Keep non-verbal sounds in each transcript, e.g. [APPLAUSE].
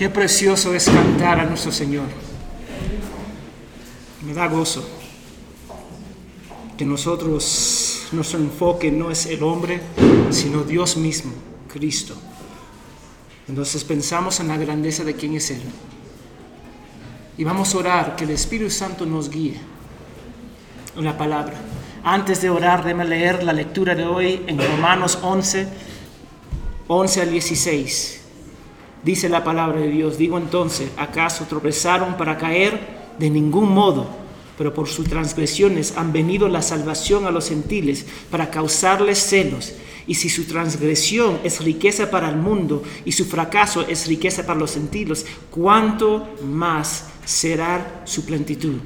Qué precioso es cantar a nuestro Señor. Me da gozo que nosotros, nuestro enfoque no es el hombre, sino Dios mismo, Cristo. Entonces pensamos en la grandeza de quién es Él. Y vamos a orar que el Espíritu Santo nos guíe en la palabra. Antes de orar, déme leer la lectura de hoy en Romanos 11, 11 al 16. Dice la palabra de Dios, digo entonces, ¿acaso tropezaron para caer? De ningún modo, pero por sus transgresiones han venido la salvación a los gentiles para causarles celos. Y si su transgresión es riqueza para el mundo y su fracaso es riqueza para los gentiles, ¿cuánto más será su plenitud?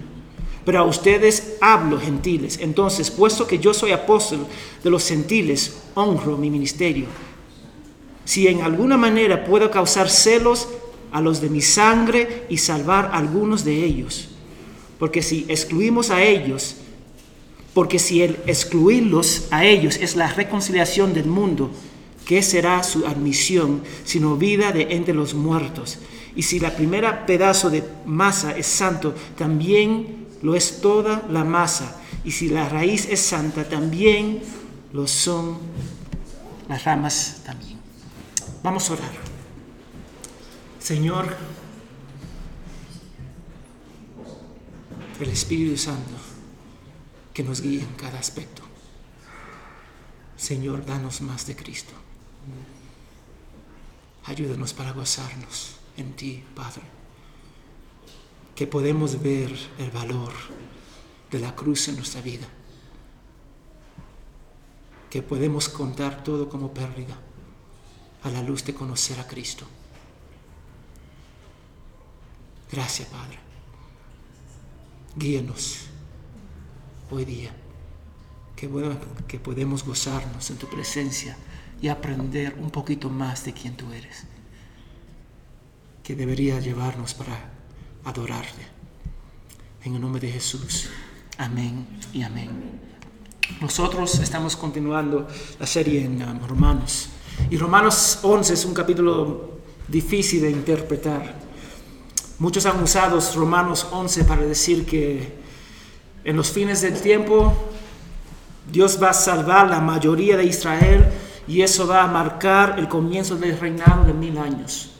Pero a ustedes hablo, gentiles. Entonces, puesto que yo soy apóstol de los gentiles, honro mi ministerio si en alguna manera puedo causar celos a los de mi sangre y salvar a algunos de ellos. Porque si excluimos a ellos, porque si el excluirlos a ellos es la reconciliación del mundo, ¿qué será su admisión sino vida de entre los muertos? Y si la primera pedazo de masa es santo, también lo es toda la masa. Y si la raíz es santa, también lo son las ramas también. Vamos a orar. Señor, el Espíritu Santo que nos guíe en cada aspecto. Señor, danos más de Cristo. Ayúdanos para gozarnos en ti, Padre. Que podemos ver el valor de la cruz en nuestra vida. Que podemos contar todo como pérdida a la luz de conocer a Cristo. Gracias, Padre. Guíenos hoy día, que, que podemos gozarnos en tu presencia y aprender un poquito más de quién tú eres, que debería llevarnos para adorarte. En el nombre de Jesús. Amén y amén. Nosotros estamos continuando la serie en um, Romanos. Y Romanos 11 es un capítulo difícil de interpretar. Muchos han usado Romanos 11 para decir que en los fines del tiempo Dios va a salvar la mayoría de Israel y eso va a marcar el comienzo del reinado de mil años.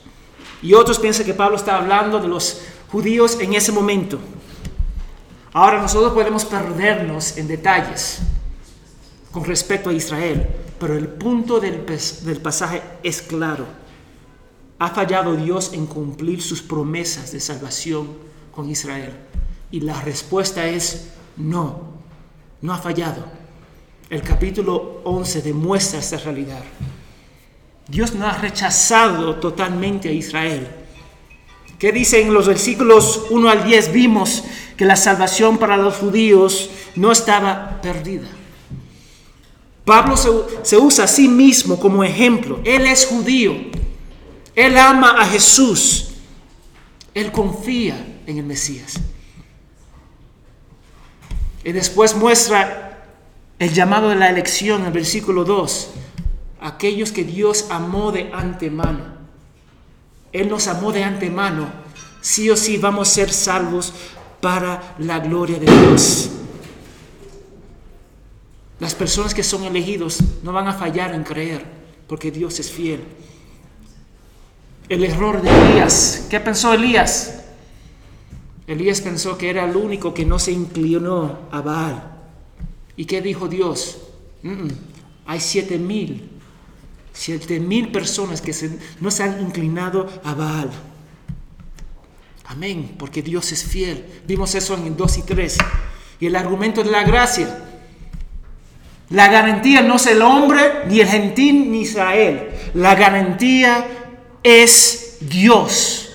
Y otros piensan que Pablo está hablando de los judíos en ese momento. Ahora nosotros podemos perdernos en detalles con respecto a Israel, pero el punto del, pasaje es claro. ¿Ha fallado Dios en cumplir sus promesas de salvación con Israel? Y la respuesta es no, no ha fallado. El capítulo 11 demuestra esta realidad. Dios no ha rechazado totalmente a Israel. ¿Qué dice en los versículos 1 al 10? Vimos que la salvación para los judíos no estaba perdida. Pablo se, usa a sí mismo como ejemplo. Él es judío. Él ama a Jesús. Él confía en el Mesías. Y después muestra el llamado de la elección en el versículo 2. Aquellos que Dios amó de antemano. Él nos amó de antemano. Sí o sí vamos a ser salvos para la gloria de Dios. Las personas que son elegidos no van a fallar en creer, porque Dios es fiel. El error de Elías, ¿qué pensó Elías? Elías pensó que era el único que no se inclinó a Baal. ¿Y qué dijo Dios? hay siete mil, siete mil personas que no se han inclinado a Baal. Amén, porque Dios es fiel. Vimos eso en 2 y 3. Y el argumento de la gracia. La garantía no es el hombre, ni el gentil, ni Israel. La garantía es Dios.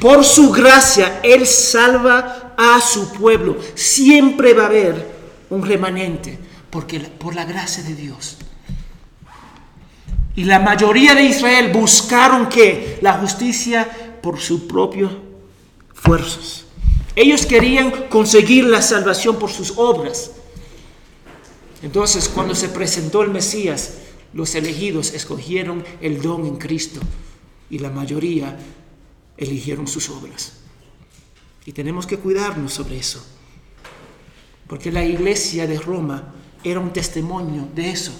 Por su gracia, Él salva a su pueblo. Siempre va a haber un remanente, porque por la gracia de Dios. Y la mayoría de Israel buscaron que la justicia por sus propios fuerzas. Ellos querían conseguir la salvación por sus obras. Entonces, cuando se presentó el Mesías, los elegidos escogieron el don en Cristo y la mayoría eligieron sus obras. Y tenemos que cuidarnos sobre eso. Porque la iglesia de Roma era un testimonio de eso,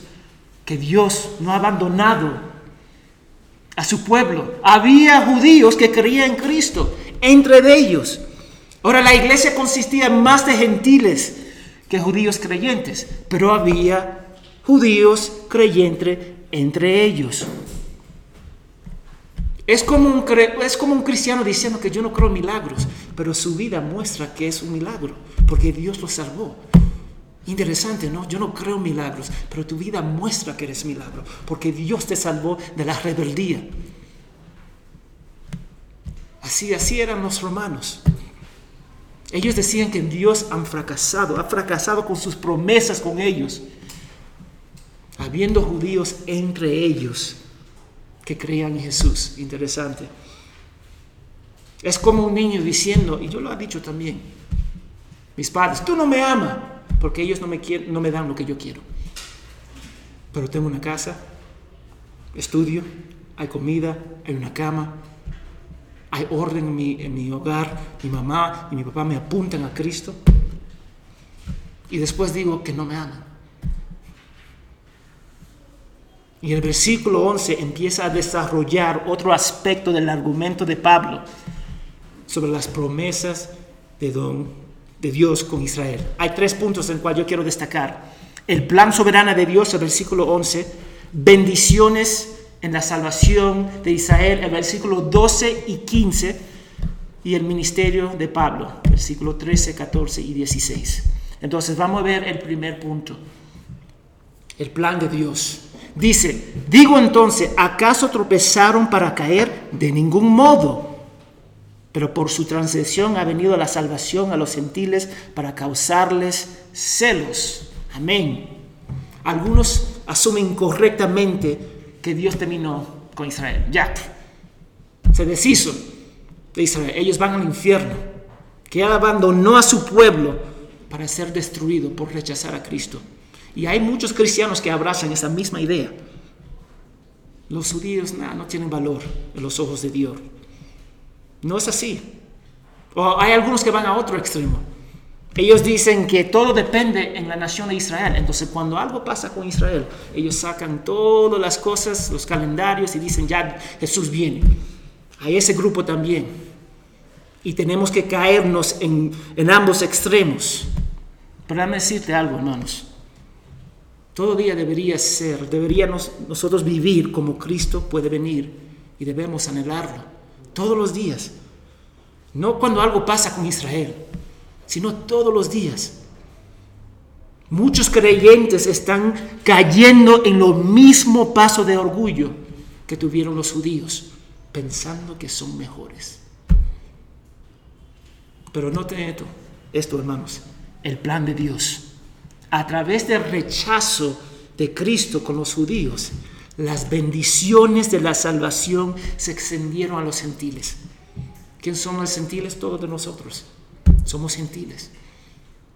que Dios no ha abandonado a su pueblo. Había judíos que creían en Cristo, entre ellos. Ahora la iglesia consistía más de gentiles que judíos creyentes, pero había judíos creyentes entre ellos. Es como, un, es como un cristiano diciendo que yo no creo milagros, pero su vida muestra que es un milagro, porque Dios lo salvó. Interesante, ¿no? Yo no creo milagros, pero tu vida muestra que eres milagro, porque Dios te salvó de la rebeldía. Así, así eran los romanos. Ellos decían que Dios han fracasado, ha fracasado con sus promesas con ellos, habiendo judíos entre ellos que creían en Jesús. Interesante. Es como un niño diciendo, y yo lo he dicho también, mis padres, tú no me amas, porque ellos no me, quieren, no me dan lo que yo quiero. Pero tengo una casa, estudio, hay comida, hay una cama, hay orden en mi, en mi hogar, mi mamá y mi papá me apuntan a Cristo. Y después digo que no me aman. Y el versículo 11 empieza a desarrollar otro aspecto del argumento de Pablo sobre las promesas de, don, de Dios con Israel. Hay tres puntos en cuales yo quiero destacar. El plan soberano de Dios, el versículo 11, bendiciones en la salvación de Israel, el versículo 12 y 15, y el ministerio de Pablo, versículo 13, 14 y 16. Entonces vamos a ver el primer punto, el plan de Dios. Dice, digo entonces, ¿acaso tropezaron para caer? De ningún modo. Pero por su transgresión ha venido la salvación a los gentiles para causarles celos. Amén. Algunos asumen correctamente que Dios terminó con Israel. Ya, se deshizo de Israel. Ellos van al infierno. Que Él abandonó a su pueblo para ser destruido por rechazar a Cristo. Y hay muchos cristianos que abrazan esa misma idea. Los judíos no tienen valor en los ojos de Dios. No es así. O hay algunos que van a otro extremo. Ellos dicen que todo depende en la nación de Israel. Entonces cuando algo pasa con Israel, ellos sacan todas las cosas, los calendarios y dicen, ya Jesús viene. Hay ese grupo también. Y tenemos que caernos en, en ambos extremos. Pero déjame decirte algo, hermanos. Todo día debería ser, deberíamos nosotros vivir como Cristo puede venir y debemos anhelarlo. Todos los días. No cuando algo pasa con Israel, sino todos los días. Muchos creyentes están cayendo en lo mismo paso de orgullo que tuvieron los judíos, pensando que son mejores. Pero noten esto, esto hermanos, el plan de Dios a través del rechazo de Cristo con los judíos, las bendiciones de la salvación se extendieron a los gentiles. ¿Quién son los gentiles? Todos de nosotros. Somos gentiles.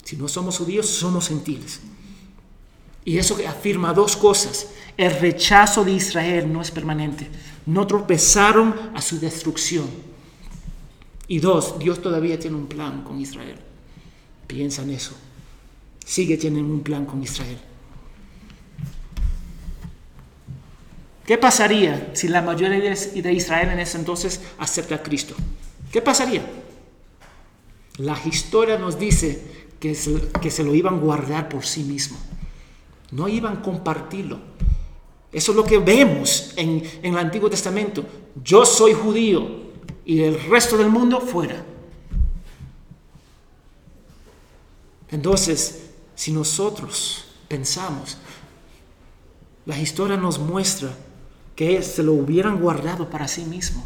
Si no somos judíos, somos gentiles. Y eso afirma dos cosas. El rechazo de Israel no es permanente. No tropezaron a su destrucción. Y dos, Dios todavía tiene un plan con Israel. Piensa en eso sigue teniendo un plan con Israel. ¿Qué pasaría si la mayoría de Israel en ese entonces acepta a Cristo? ¿Qué pasaría? La historia nos dice que se, que se lo iban a guardar por sí mismo. No iban a compartirlo. Eso es lo que vemos en, en el Antiguo Testamento. Yo soy judío y el resto del mundo fuera. Entonces, si nosotros pensamos, la historia nos muestra que se lo hubieran guardado para sí mismo.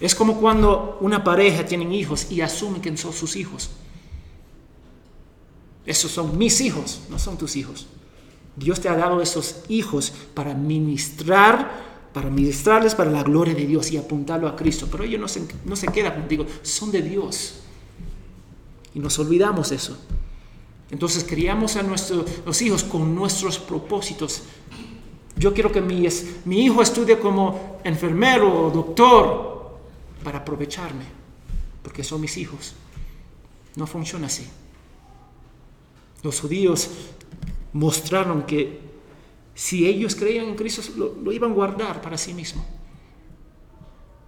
Es como cuando una pareja tiene hijos y asume que son sus hijos. Esos son mis hijos, no son tus hijos. Dios te ha dado esos hijos para ministrar, para ministrarles para la gloria de Dios y apuntarlo a Cristo. Pero ellos no se, no se quedan contigo, son de Dios. Y nos olvidamos eso. Entonces criamos a nuestros hijos con nuestros propósitos Yo quiero que mi, mi hijo estudie como enfermero o doctor para aprovecharme, porque son mis hijos. No funciona así. Los judíos mostraron que si ellos creían en Cristo, lo, iban a guardar para sí mismo.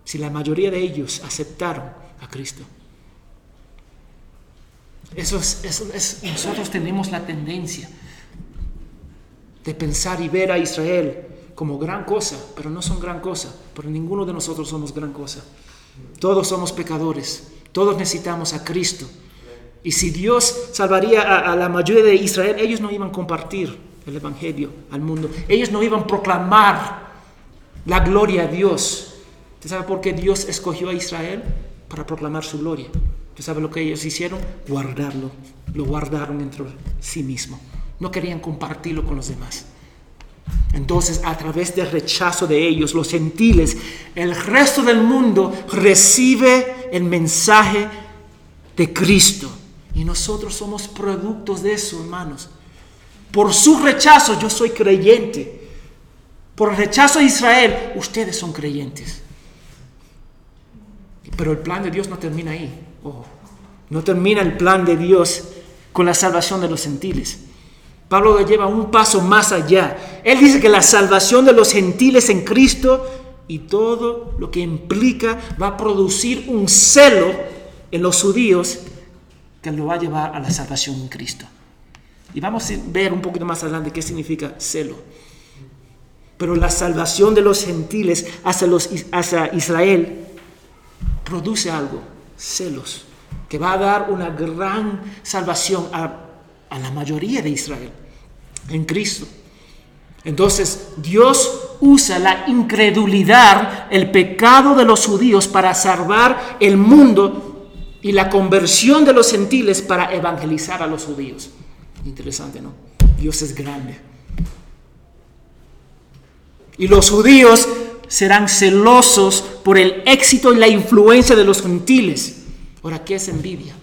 Si la mayoría de ellos aceptaron a Cristo. Eso es, nosotros tenemos la tendencia de pensar y ver a Israel como gran cosa, pero no son gran cosa, porque ninguno de nosotros somos gran cosa. Todos somos pecadores, todos necesitamos a Cristo. Y si Dios salvaría a, la mayoría de Israel, ellos no iban a compartir el Evangelio al mundo. Ellos no iban a proclamar la gloria a Dios. ¿Usted sabe por qué Dios escogió a Israel? Para proclamar su gloria. ¿Usted sabe lo que ellos hicieron? Guardarlo. Lo guardaron entre sí mismo. No querían compartirlo con los demás. Entonces, a través del rechazo de ellos, los gentiles, el resto del mundo recibe el mensaje de Cristo. Y nosotros somos productos de eso, hermanos. Por su rechazo yo soy creyente. Por el rechazo de Israel, ustedes son creyentes. Pero el plan de Dios no termina ahí. no termina el plan de Dios con la salvación de los gentiles. Pablo lo lleva un paso más allá. Él dice que la salvación de los gentiles en Cristo y todo lo que implica va a producir un celo en los judíos que lo va a llevar a la salvación en Cristo. Y vamos a ver un poquito más adelante qué significa celo. Pero la salvación de los gentiles hacia, hacia Israel produce algo, celos, que va a dar una gran salvación a, a la mayoría de Israel en Cristo. Entonces Dios usa la incredulidad, el pecado de los judíos para salvar el mundo y la conversión de los gentiles para evangelizar a los judíos. Interesante, ¿no? Dios es grande. Y los judíos serán celosos por el éxito y la influencia de los gentiles. Ahora, ¿qué es envidia?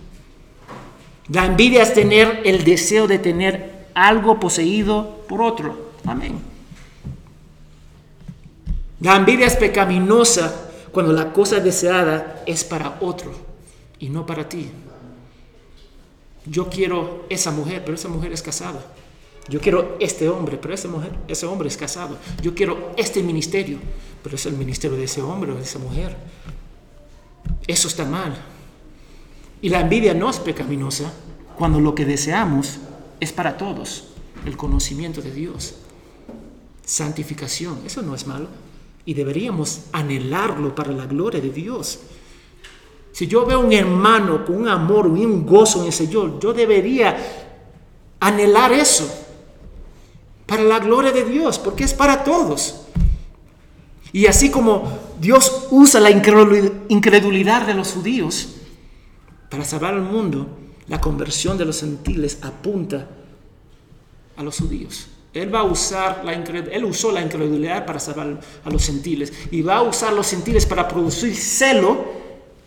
La envidia es tener el deseo de tener algo poseído por otro. Amén. La envidia es pecaminosa cuando la cosa deseada es para otro y no para ti. Yo quiero esa mujer, pero esa mujer es casada. Yo quiero este hombre, pero esa mujer, ese hombre es casado. Yo quiero este ministerio, pero es el ministerio de ese hombre o de esa mujer. Eso está mal. Y la envidia no es pecaminosa cuando lo que deseamos es para todos, el conocimiento de Dios, santificación. Eso no es malo. Y deberíamos anhelarlo para la gloria de Dios. Si yo veo un hermano con un amor y un gozo en el Señor, yo debería anhelar eso para la gloria de Dios, porque es para todos. Y así como Dios usa la incredulidad de los judíos para salvar al mundo, la conversión de los gentiles apunta a los judíos. Él va a usar la usó la incredulidad para salvar a los gentiles y va a usar los gentiles para producir celo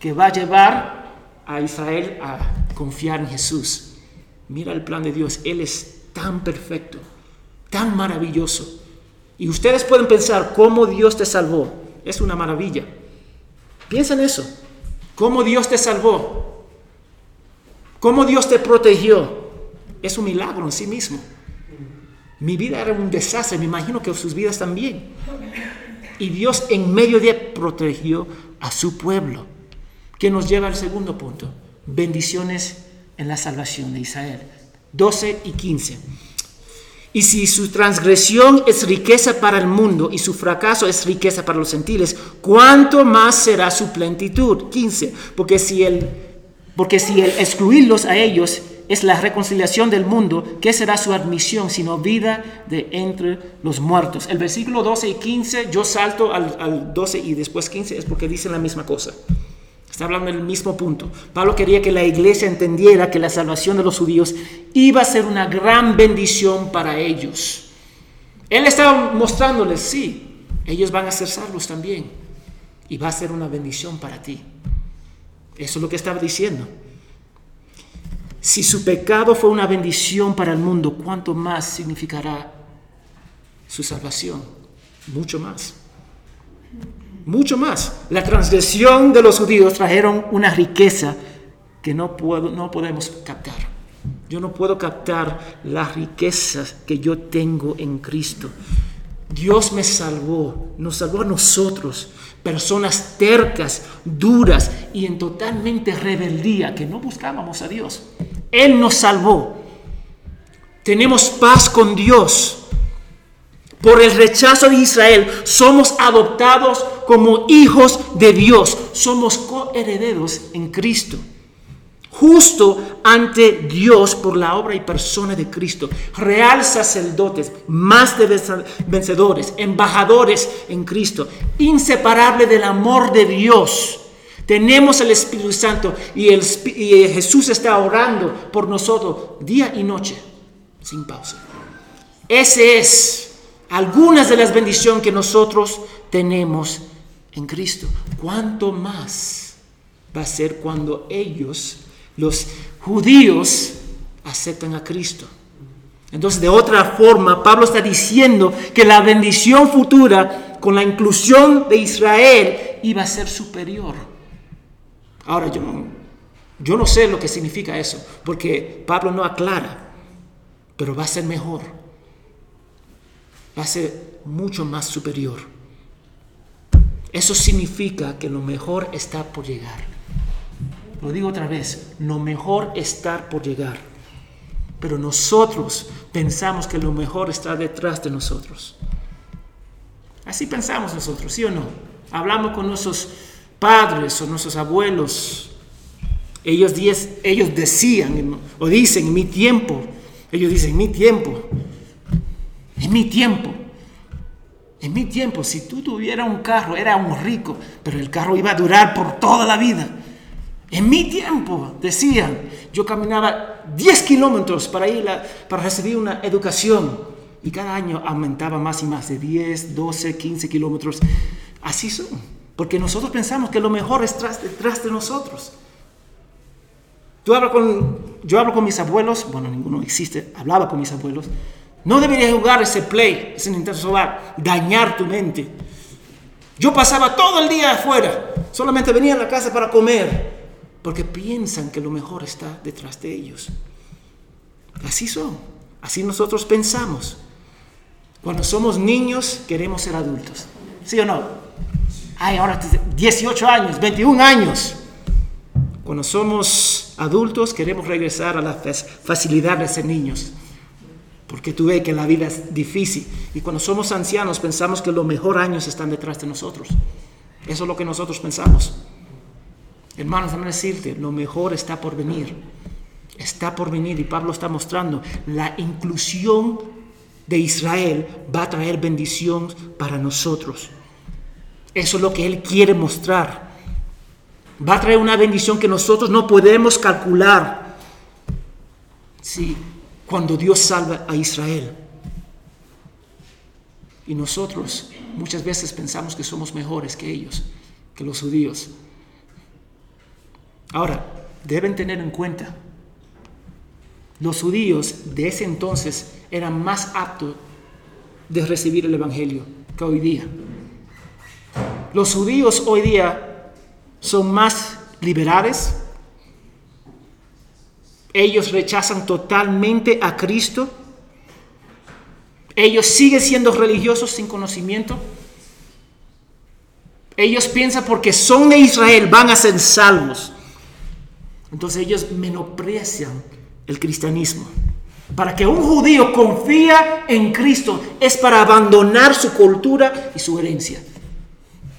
que va a llevar a Israel a confiar en Jesús. Mira el plan de Dios, Él es tan perfecto, tan maravilloso. Y ustedes pueden pensar cómo Dios te salvó. Es una maravilla. Piensa en eso. ¿Cómo Dios te salvó? ¿Cómo Dios te protegió? Es un milagro en sí mismo. Mi vida era un desastre, me imagino que sus vidas también. Y Dios en medio de protegió a su pueblo que nos lleva al segundo punto, bendiciones en la salvación de Israel. 12 y 15. Y si su transgresión es riqueza para el mundo y su fracaso es riqueza para los gentiles, ¿cuánto más será su plenitud? 15. Porque si el, porque si el excluirlos a ellos es la reconciliación del mundo, ¿qué será su admisión sino vida de entre los muertos? El versículo 12 y 15, yo salto al, al 12 y después 15, es porque dicen la misma cosa. Está hablando del mismo punto. Pablo quería que la iglesia entendiera que la salvación de los judíos iba a ser una gran bendición para ellos. Él estaba mostrándoles, sí, ellos van a ser salvos también. Y va a ser una bendición para ti. Eso es lo que estaba diciendo. Si su pecado fue una bendición para el mundo, ¿cuánto más significará su salvación, mucho más. Mucho más. La transgresión de los judíos trajeron una riqueza que no, puedo, no podemos captar. Yo no puedo captar las riquezas que yo tengo en Cristo. Dios me salvó, nos salvó a nosotros, personas tercas, duras y en totalmente rebeldía, que no buscábamos a Dios. Él nos salvó. Tenemos paz con Dios. Por el rechazo de Israel somos adoptados como hijos de Dios. Somos coherederos en Cristo justo ante Dios por la obra y persona de Cristo, real sacerdotes, más de vencedores, embajadores en Cristo, inseparable del amor de Dios. Tenemos el Espíritu Santo y, y Jesús está orando por nosotros día y noche, sin pausa. Ese es algunas de las bendiciones que nosotros tenemos en Cristo. ¿Cuánto más va a ser cuando ellos los judíos aceptan a Cristo. Entonces, de otra forma, Pablo está diciendo que la bendición futura con la inclusión de Israel iba a ser superior. Ahora, yo no, yo no sé lo que significa eso, porque Pablo no aclara, pero va a ser mejor. Va a ser mucho más superior. Eso significa que lo mejor está por llegar. Lo digo otra vez, lo mejor está por llegar. Pero nosotros pensamos que lo mejor está detrás de nosotros. Así pensamos nosotros, ¿sí o no? Hablamos con nuestros padres o nuestros abuelos. Ellos, ellos decían o dicen, en mi tiempo. Ellos dicen, en mi tiempo. En mi tiempo. En mi tiempo, si tú tuvieras un carro, era un rico, pero el carro iba a durar por toda la vida. En mi tiempo, decían, yo caminaba 10 kilómetros para ir para recibir una educación y cada año aumentaba más y más, de 10, 12, 15 kilómetros. Así son, porque nosotros pensamos que lo mejor es detrás de nosotros. Tú hablas con, yo hablo con mis abuelos, bueno, ninguno existe, hablaba con mis abuelos. No deberías jugar ese play, ese Nintendo Solar, dañar tu mente. Yo pasaba todo el día afuera, solamente venía a la casa para comer porque piensan que lo mejor está detrás de ellos. Así son, así nosotros pensamos. Cuando somos niños queremos ser adultos, ¿sí o no? Ay, ahora 18 años, 21 años. Cuando somos adultos queremos regresar a la facilidad de ser niños. Porque tú ves que la vida es difícil. Y cuando somos ancianos pensamos que los mejores años están detrás de nosotros. Eso es lo que nosotros pensamos. Hermanos, déjame decirte, lo mejor está por venir. Está por venir y Pablo está mostrando la inclusión de Israel va a traer bendición para nosotros. Eso es lo que Él quiere mostrar. Va a traer una bendición que nosotros no podemos calcular. Sí, cuando Dios salva a Israel. Y nosotros muchas veces pensamos que somos mejores que ellos, que los judíos. Ahora, deben tener en cuenta, los judíos de ese entonces eran más aptos de recibir el Evangelio que hoy día. Los judíos hoy día son más liberales. Ellos rechazan totalmente a Cristo. Ellos siguen siendo religiosos sin conocimiento. Ellos piensan porque son de Israel van a ser salvos. Entonces ellos menosprecian el cristianismo. Para que un judío confía en Cristo es para abandonar su cultura y su herencia,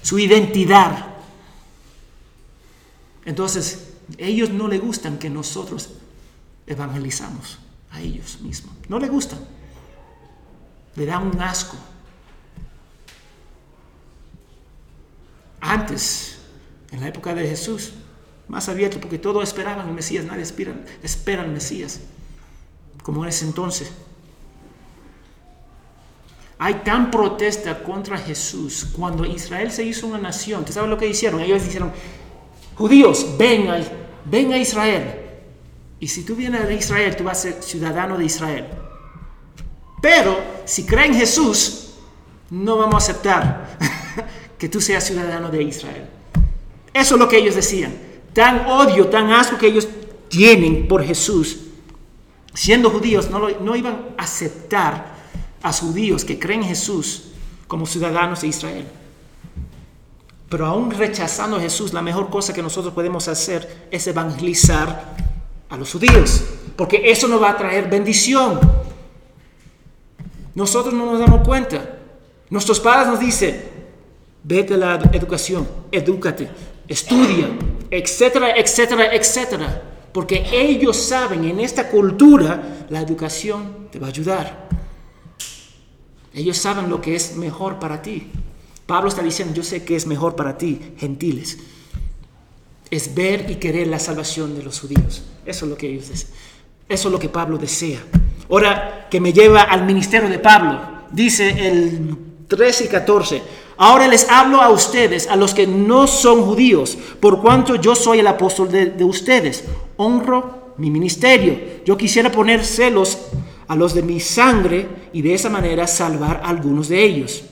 su identidad. Entonces, ellos no les gustan que nosotros evangelizamos a ellos mismos. No les gustan. Le dan un asco. Antes, en la época de Jesús, más abierto, porque todos esperaban el Mesías, nadie espera, espera Mesías, como en ese entonces. Hay tan protesta contra Jesús cuando Israel se hizo una nación. ¿Tú sabes lo que hicieron? Ellos dijeron, judíos, ven a, ven a Israel. Y si tú vienes a Israel, tú vas a ser ciudadano de Israel. Pero si creen en Jesús, no vamos a aceptar [LAUGHS] que tú seas ciudadano de Israel. Eso es lo que ellos decían. Tan odio, tan asco que ellos tienen por Jesús, siendo judíos, no, no iban a aceptar a judíos que creen en Jesús como ciudadanos de Israel. Pero aún rechazando a Jesús, la mejor cosa que nosotros podemos hacer es evangelizar a los judíos, porque eso nos va a traer bendición. Nosotros no nos damos cuenta. Nuestros padres nos dicen, vete a la educación, edúcate, estudia, etcétera, etcétera, etcétera. Porque ellos saben, en esta cultura, la educación te va a ayudar. Ellos saben lo que es mejor para ti. Pablo está diciendo, yo sé que es mejor para ti, gentiles. Es ver y querer la salvación de los judíos. Eso es lo que ellos desean. Eso es lo que Pablo desea. Ahora que me lleva al ministerio de Pablo, dice el 13 y 14, ahora les hablo a ustedes, a los que no son judíos, por cuanto yo soy el apóstol de, de ustedes. Honro mi ministerio. Yo quisiera poner celos a los de mi sangre y de esa manera salvar a algunos de ellos.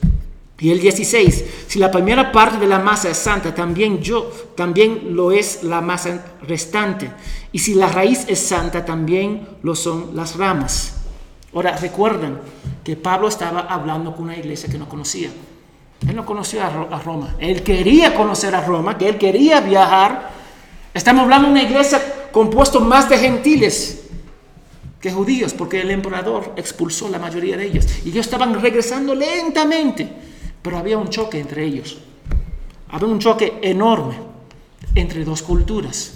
Y el 16, si la primera parte de la masa es santa, también yo, también lo es la masa restante. Y si la raíz es santa, también lo son las ramas. Ahora, recuerdan que Pablo estaba hablando con una iglesia que no conocía. Él no conocía a Roma. Él quería conocer a Roma, que él quería viajar. Estamos hablando de una iglesia compuesta más de gentiles que judíos, porque el emperador expulsó la mayoría de ellos. Y ellos estaban regresando lentamente. Pero había un choque entre ellos. Había un choque enorme entre dos culturas.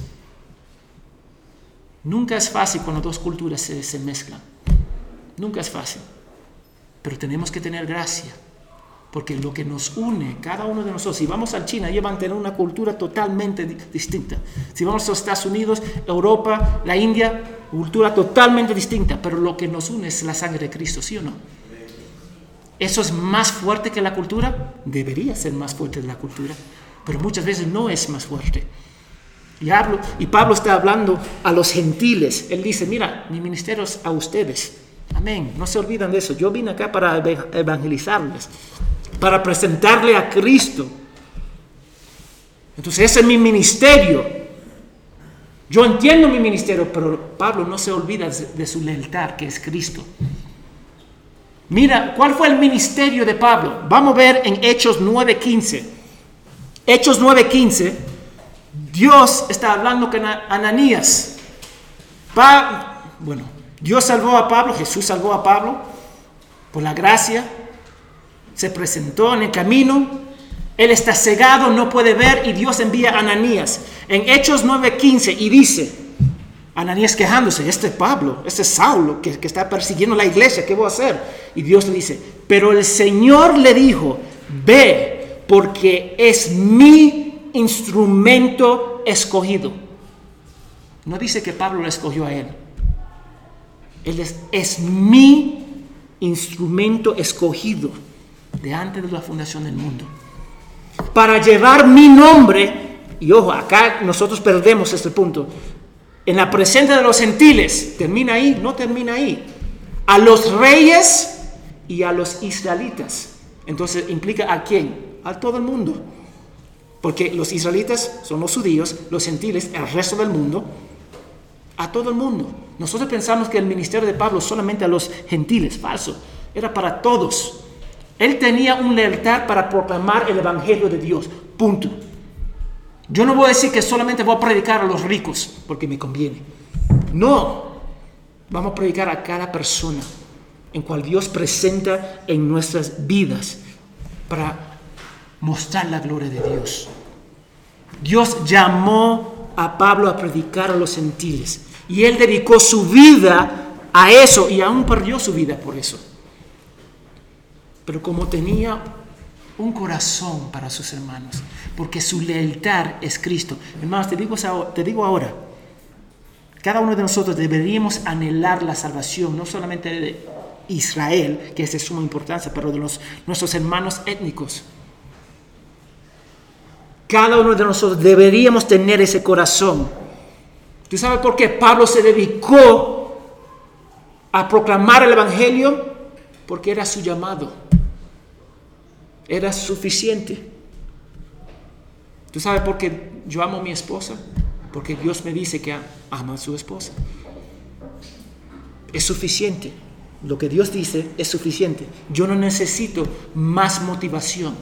Nunca es fácil cuando dos culturas se, mezclan. Nunca es fácil. Pero tenemos que tener gracia. Porque lo que nos une, cada uno de nosotros, si vamos a China, ellos van a tener una cultura totalmente distinta. Si vamos a Estados Unidos, Europa, la India, cultura totalmente distinta. Pero lo que nos une es la sangre de Cristo, ¿sí o no? ¿Eso es más fuerte que la cultura? Debería ser más fuerte que la cultura, pero muchas veces no es más fuerte. Y, y Pablo está hablando a los gentiles. Él dice, mira, mi ministerio es a ustedes. Amén. No se olvidan de eso. Yo vine acá para evangelizarles, para presentarle a Cristo. Entonces ese es mi ministerio. Yo entiendo mi ministerio, pero Pablo no se olvida de su lealtad, que es Cristo. Mira, ¿cuál fue el ministerio de Pablo? Vamos a ver en Hechos 9:15. Hechos 9:15, Dios está hablando con Ananías. bueno, Dios salvó a Pablo, Jesús salvó a Pablo por la gracia. Se presentó en el camino. Él está cegado, no puede ver y Dios envía a Ananías. En Hechos 9:15 y dice, Ananías quejándose, este es Pablo, este es Saulo que, está persiguiendo la iglesia, ¿qué voy a hacer? Y Dios le dice, pero el Señor le dijo, ve, porque es mi instrumento escogido. No dice que Pablo lo escogió a él. Él es, es mi instrumento escogido de antes de la fundación del mundo. Para llevar mi nombre, y ojo, acá nosotros perdemos este punto, en la presencia de los gentiles, termina ahí, no termina ahí, a los reyes y a los israelitas. Entonces implica a quién? A todo el mundo. Porque los israelitas son los judíos, los gentiles, el resto del mundo, a todo el mundo. Nosotros pensamos que el ministerio de Pablo solamente a los gentiles, falso, era para todos. Él tenía un lealtad para proclamar el evangelio de Dios, punto. Yo no voy a decir que solamente voy a predicar a los ricos porque me conviene. No, vamos a predicar a cada persona en cual Dios presenta en nuestras vidas para mostrar la gloria de Dios. Dios llamó a Pablo a predicar a los gentiles y él dedicó su vida a eso y aún perdió su vida por eso. Pero como tenía un corazón para sus hermanos, porque su lealtad es Cristo. Hermanos, te digo, te digo ahora, cada uno de nosotros deberíamos anhelar la salvación, no solamente de Israel, que es de suma importancia, pero de los, nuestros hermanos étnicos. Cada uno de nosotros deberíamos tener ese corazón. ¿Tú sabes por qué Pablo se dedicó a proclamar el Evangelio? porque era su llamado. Era suficiente. ¿Tú sabes por qué yo amo a mi esposa? Porque Dios me dice que ama a su esposa. Es suficiente. Lo que Dios dice es suficiente. Yo no necesito más motivación.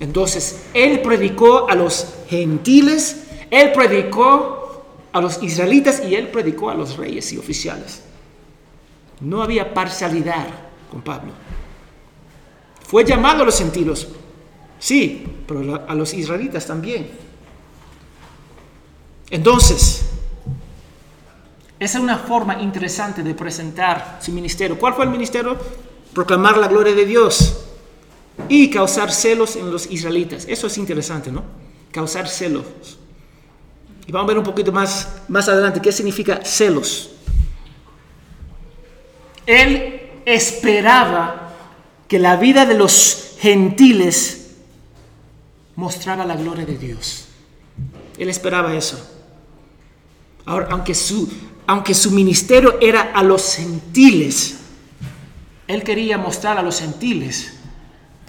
Entonces, Él predicó a los gentiles, Él predicó a los israelitas y Él predicó a los reyes y oficiales. No había parcialidad con Pablo. Fue llamado a los gentiles, sí, pero a los israelitas también. Entonces, esa es una forma interesante de presentar su ministerio. ¿Cuál fue el ministerio? Proclamar la gloria de Dios y causar celos en los israelitas. Eso es interesante, ¿no? Causar celos. Y vamos a ver un poquito más, más adelante qué significa celos. Él esperaba que la vida de los gentiles mostraba la gloria de Dios. Él esperaba eso. Ahora, aunque su, aunque su ministerio era a los gentiles, él quería mostrar a los gentiles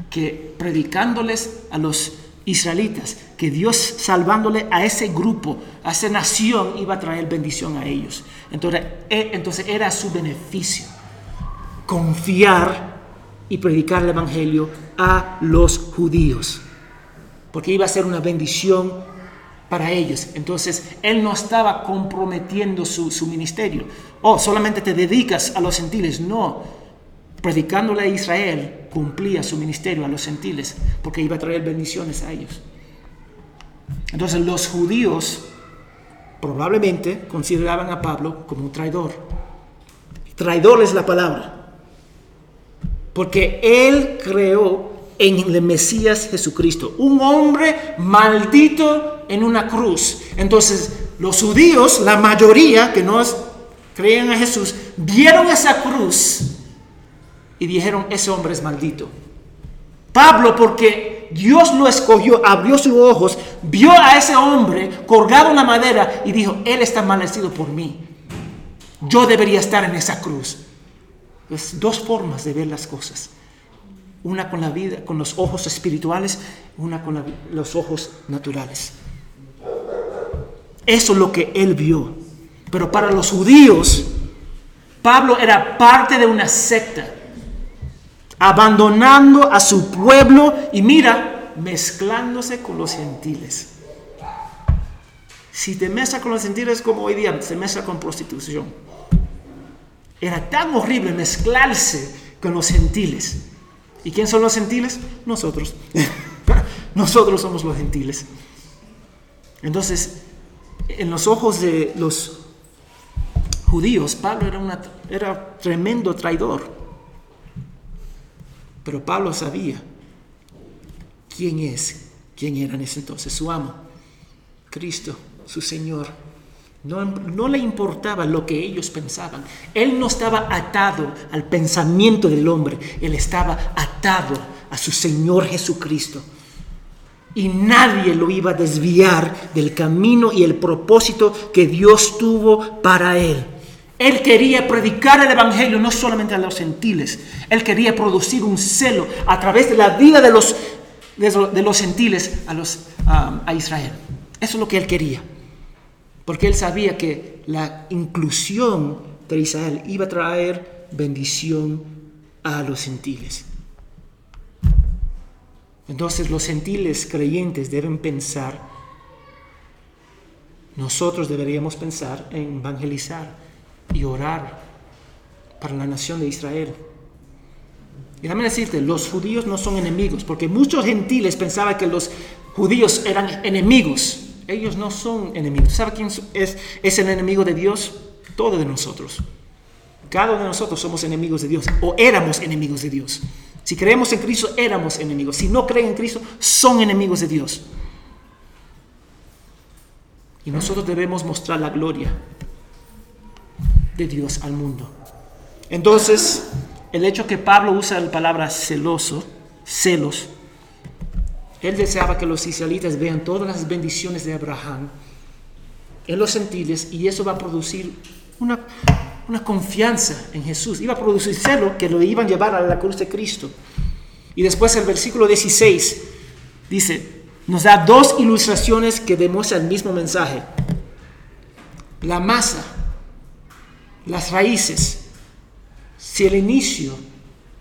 que predicándoles a los israelitas, que Dios salvándole a ese grupo, a esa nación, iba a traer bendición a ellos. Entonces, e, entonces era su beneficio confiar y predicar el Evangelio a los judíos, porque iba a ser una bendición para ellos. Entonces, él no estaba comprometiendo su, su ministerio. Oh, solamente te dedicas a los gentiles. No, predicándole a Israel, cumplía su ministerio a los gentiles, porque iba a traer bendiciones a ellos. Entonces, los judíos probablemente consideraban a Pablo como un traidor. Traidor es la palabra, porque él creó en el Mesías Jesucristo, un hombre maldito en una cruz. Entonces, los judíos, la mayoría que no creían a Jesús, vieron esa cruz y dijeron, ese hombre es maldito. Pablo, porque Dios lo escogió, abrió sus ojos, vio a ese hombre colgado en la madera y dijo, él está maldecido por mí. Yo debería estar en esa cruz. Es dos formas de ver las cosas. Una con la vida, con los ojos espirituales, una con los ojos naturales. Eso es lo que él vio. Pero para los judíos, Pablo era parte de una secta, abandonando a su pueblo y mira, mezclándose con los gentiles. Si te mezcla con los gentiles como hoy día se mezcla con prostitución. Era tan horrible mezclarse con los gentiles. ¿Y quién son los gentiles? Nosotros. [LAUGHS] Nosotros somos los gentiles. Entonces, en los ojos de los judíos, Pablo era, una, era tremendo traidor. Pero Pablo sabía quién es, quién era en ese entonces, su amo, Cristo, su Señor. No, le importaba lo que ellos pensaban. Él no estaba atado al pensamiento del hombre. Él estaba atado a su Señor Jesucristo. Y nadie lo iba a desviar del camino y el propósito que Dios tuvo para él. Él quería predicar el Evangelio no solamente a los gentiles. Él quería producir un celo a través de la vida de los, de los gentiles a, los, a Israel. Eso es lo que él quería porque él sabía que la inclusión de Israel iba a traer bendición a los gentiles. Entonces los gentiles creyentes deben pensar, nosotros deberíamos pensar en evangelizar y orar para la nación de Israel. Y déjame decirte, los judíos no son enemigos, porque muchos gentiles pensaban que los judíos eran enemigos. Ellos no son enemigos. ¿Sabe quién es, es el enemigo de Dios? Todo de nosotros. Cada uno de nosotros somos enemigos de Dios o éramos enemigos de Dios. Si creemos en Cristo, éramos enemigos. Si no creen en Cristo, son enemigos de Dios. Y nosotros debemos mostrar la gloria de Dios al mundo. Entonces, el hecho que Pablo usa la palabra celoso, celos, él deseaba que los israelitas vean todas las bendiciones de Abraham en los gentiles y eso va a producir una, una confianza en Jesús. Iba a producir celo que lo iban a llevar a la cruz de Cristo. Y después el versículo 16 dice, nos da dos ilustraciones que demuestran el mismo mensaje. La masa, las raíces. Si el inicio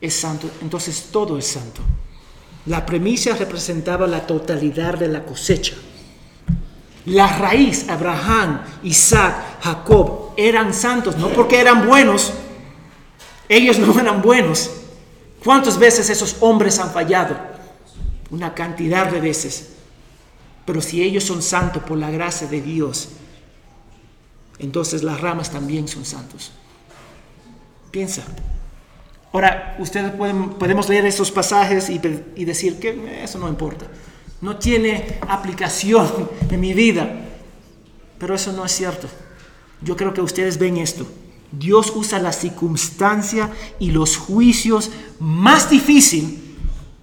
es santo, entonces todo es santo. La premisa representaba la totalidad de la cosecha. La raíz, Abraham, Isaac, Jacob, eran santos, no porque eran buenos, ellos no eran buenos. ¿Cuántas veces esos hombres han fallado? Una cantidad de veces. Pero si ellos son santos por la gracia de Dios, entonces las ramas también son santos. Piensa. Ahora, ustedes pueden, podemos leer esos pasajes y, y decir que eso no importa. No tiene aplicación [LAUGHS] en mi vida. Pero eso no es cierto. Yo creo que ustedes ven esto. Dios usa la circunstancia y los juicios más difíciles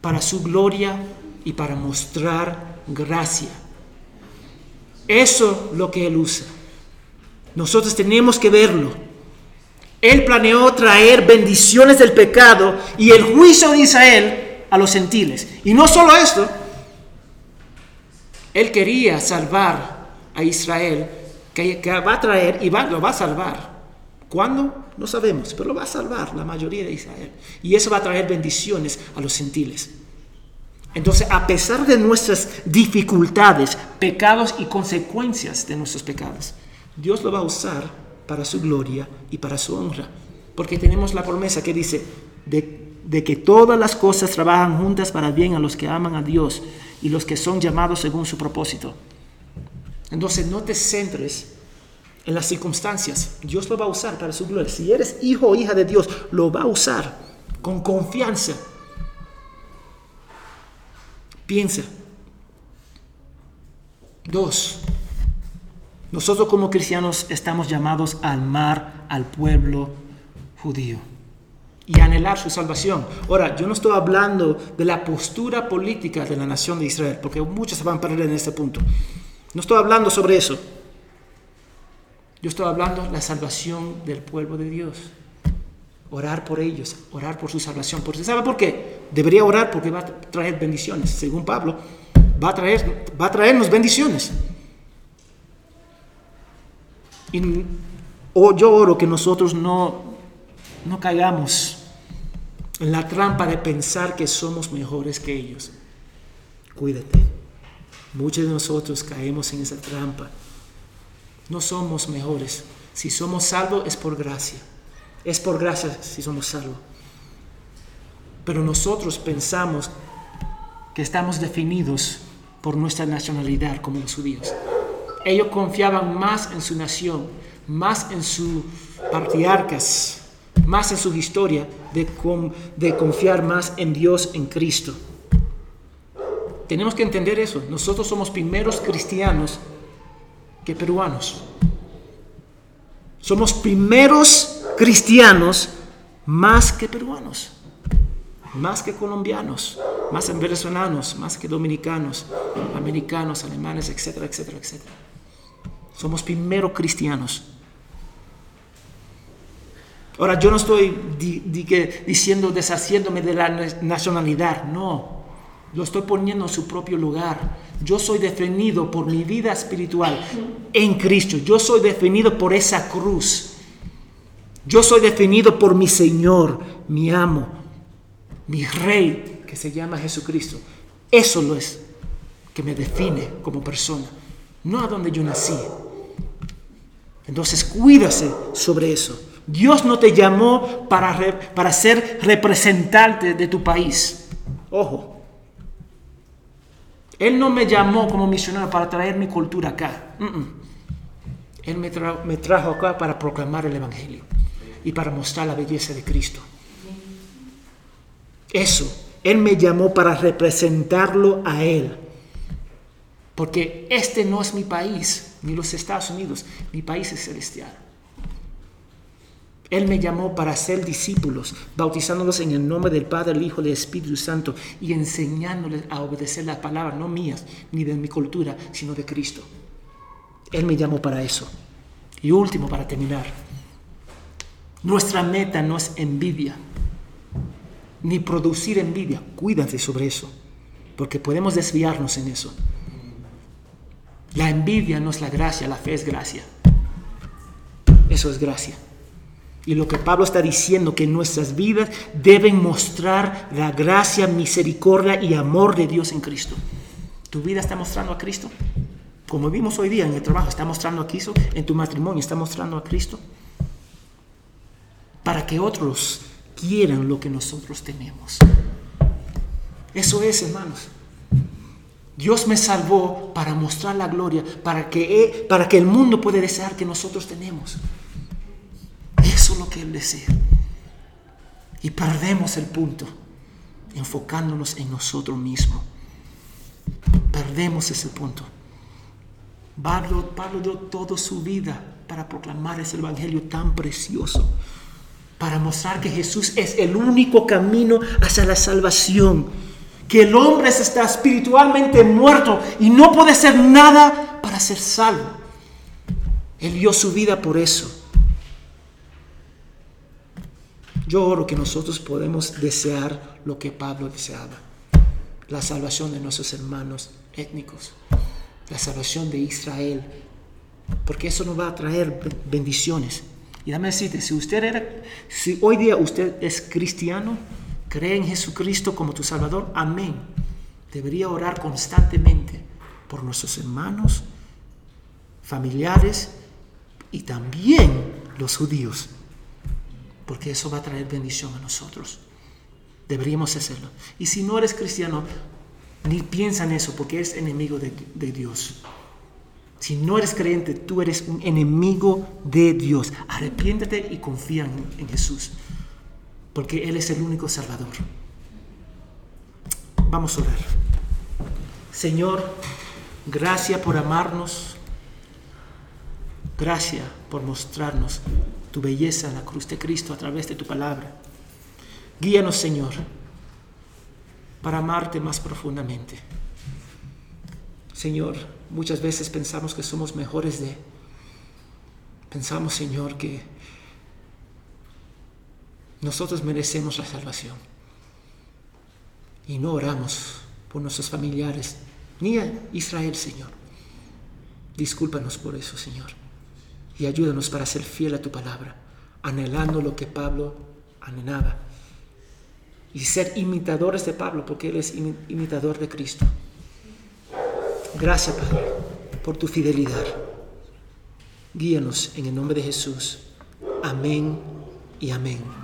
para su gloria y para mostrar gracia. Eso es lo que Él usa. Nosotros tenemos que verlo. Él planeó traer bendiciones del pecado y el juicio de Israel a los gentiles. Y no solo esto, Él quería salvar a Israel, que, va a traer y va, lo va a salvar. ¿Cuándo? No sabemos, pero lo va a salvar la mayoría de Israel. Y eso va a traer bendiciones a los gentiles. Entonces, a pesar de nuestras dificultades, pecados y consecuencias de nuestros pecados, Dios lo va a usar para su gloria y para su honra. Porque tenemos la promesa que dice de, que todas las cosas trabajan juntas para bien a los que aman a Dios y los que son llamados según su propósito. Entonces no te centres en las circunstancias. Dios lo va a usar para su gloria. Si eres hijo o hija de Dios, lo va a usar con confianza. Piensa. Dos, nosotros como cristianos estamos llamados a amar al pueblo judío y anhelar su salvación. Ahora, yo no estoy hablando de la postura política de la nación de Israel, porque muchos se van a perder en este punto. No estoy hablando sobre eso. Yo estoy hablando de la salvación del pueblo de Dios. Orar por ellos, orar por su salvación. ¿Sabe por qué? Debería orar porque va a traer bendiciones. Según Pablo, va a, traer, va a traernos bendiciones. Y yo oro que nosotros no, no caigamos en la trampa de pensar que somos mejores que ellos. Cuídate. Muchos de nosotros caemos en esa trampa. No somos mejores. Si somos salvos es por gracia. Es por gracia si somos salvos. Pero nosotros pensamos que estamos definidos por nuestra nacionalidad como los judíos. Ellos confiaban más en su nación, más en sus patriarcas, más en su historia, de, de confiar más en Dios, en Cristo. Tenemos que entender eso. Nosotros somos primeros cristianos que peruanos. Somos primeros cristianos más que peruanos, más que colombianos, más que venezolanos, más que dominicanos, americanos, alemanes, etcétera, etcétera, etcétera. Somos primero cristianos. Ahora, yo no estoy diciendo deshaciéndome de la nacionalidad, no. Lo estoy poniendo en su propio lugar. Yo soy definido por mi vida espiritual en Cristo. Yo soy definido por esa cruz. Yo soy definido por mi Señor, mi amo, mi Rey, que se llama Jesucristo. Eso lo es que me define como persona, no a donde yo nací, entonces cuídase sobre eso. Dios no te llamó para, para ser representante de tu país. Ojo. Él no me llamó como misionero para traer mi cultura acá. Él me, me trajo acá para proclamar el Evangelio y para mostrar la belleza de Cristo. Eso. Él me llamó para representarlo a Él. Porque este no es mi país, ni los Estados Unidos, mi país es celestial. Él me llamó para ser discípulos, bautizándolos en el nombre del Padre, el Hijo, del Espíritu Santo y enseñándoles a obedecer las palabras, no mías, ni de mi cultura, sino de Cristo. Él me llamó para eso. Y último, para terminar, Nuestra meta no es envidia, ni producir envidia. Cuídate sobre eso, porque podemos desviarnos en eso. La envidia no es la gracia, la fe es gracia. Eso es gracia. Y lo que Pablo está diciendo, que nuestras vidas deben mostrar la gracia, misericordia y amor de Dios en Cristo. ¿Tu vida está mostrando a Cristo? Como vimos hoy día en el trabajo, está mostrando a Cristo, en tu matrimonio está mostrando a Cristo. Para que otros quieran lo que nosotros tenemos. Eso es, hermanos. Dios me salvó para mostrar la gloria, para que, para que el mundo pueda desear que nosotros tenemos. Eso es lo que Él desea. Y perdemos el punto enfocándonos en nosotros mismos. Perdemos ese punto. Pablo, Pablo dio toda su vida para proclamar ese evangelio tan precioso, para mostrar que Jesús es el único camino hacia la salvación, que el hombre está espiritualmente muerto y no puede hacer nada para ser salvo. Él dio su vida por eso. Yo oro que nosotros podemos desear lo que Pablo deseaba, la salvación de nuestros hermanos étnicos la salvación de Israel, porque eso nos va a traer bendiciones. Y dame decirte, si usted era, si hoy día usted es cristiano, cree en Jesucristo como tu Salvador, amén. Debería orar constantemente por nuestros hermanos, familiares y también los judíos, porque eso va a traer bendición a nosotros. Deberíamos hacerlo. Y si no eres cristiano, ni piensa en eso porque eres enemigo de, Dios. Si no eres creyente, tú eres un enemigo de Dios. Arrepiéntete y confía en, en, Jesús, porque Él es el único Salvador. Vamos a orar. Señor, gracias por amarnos. Gracias por mostrarnos tu belleza en la cruz de Cristo a través de tu palabra. Guíanos, Señor para amarte más profundamente. Señor, muchas veces pensamos que somos mejores de... Pensamos, Señor, que nosotros merecemos la salvación. Y no oramos por nuestros familiares, ni a Israel, Señor. Discúlpanos por eso, Señor. Y ayúdanos para ser fiel a tu palabra, anhelando lo que Pablo anhelaba y ser imitadores de Pablo, porque él es imitador de Cristo. Gracias, Padre, por tu fidelidad. Guíanos en el nombre de Jesús. Amén y amén.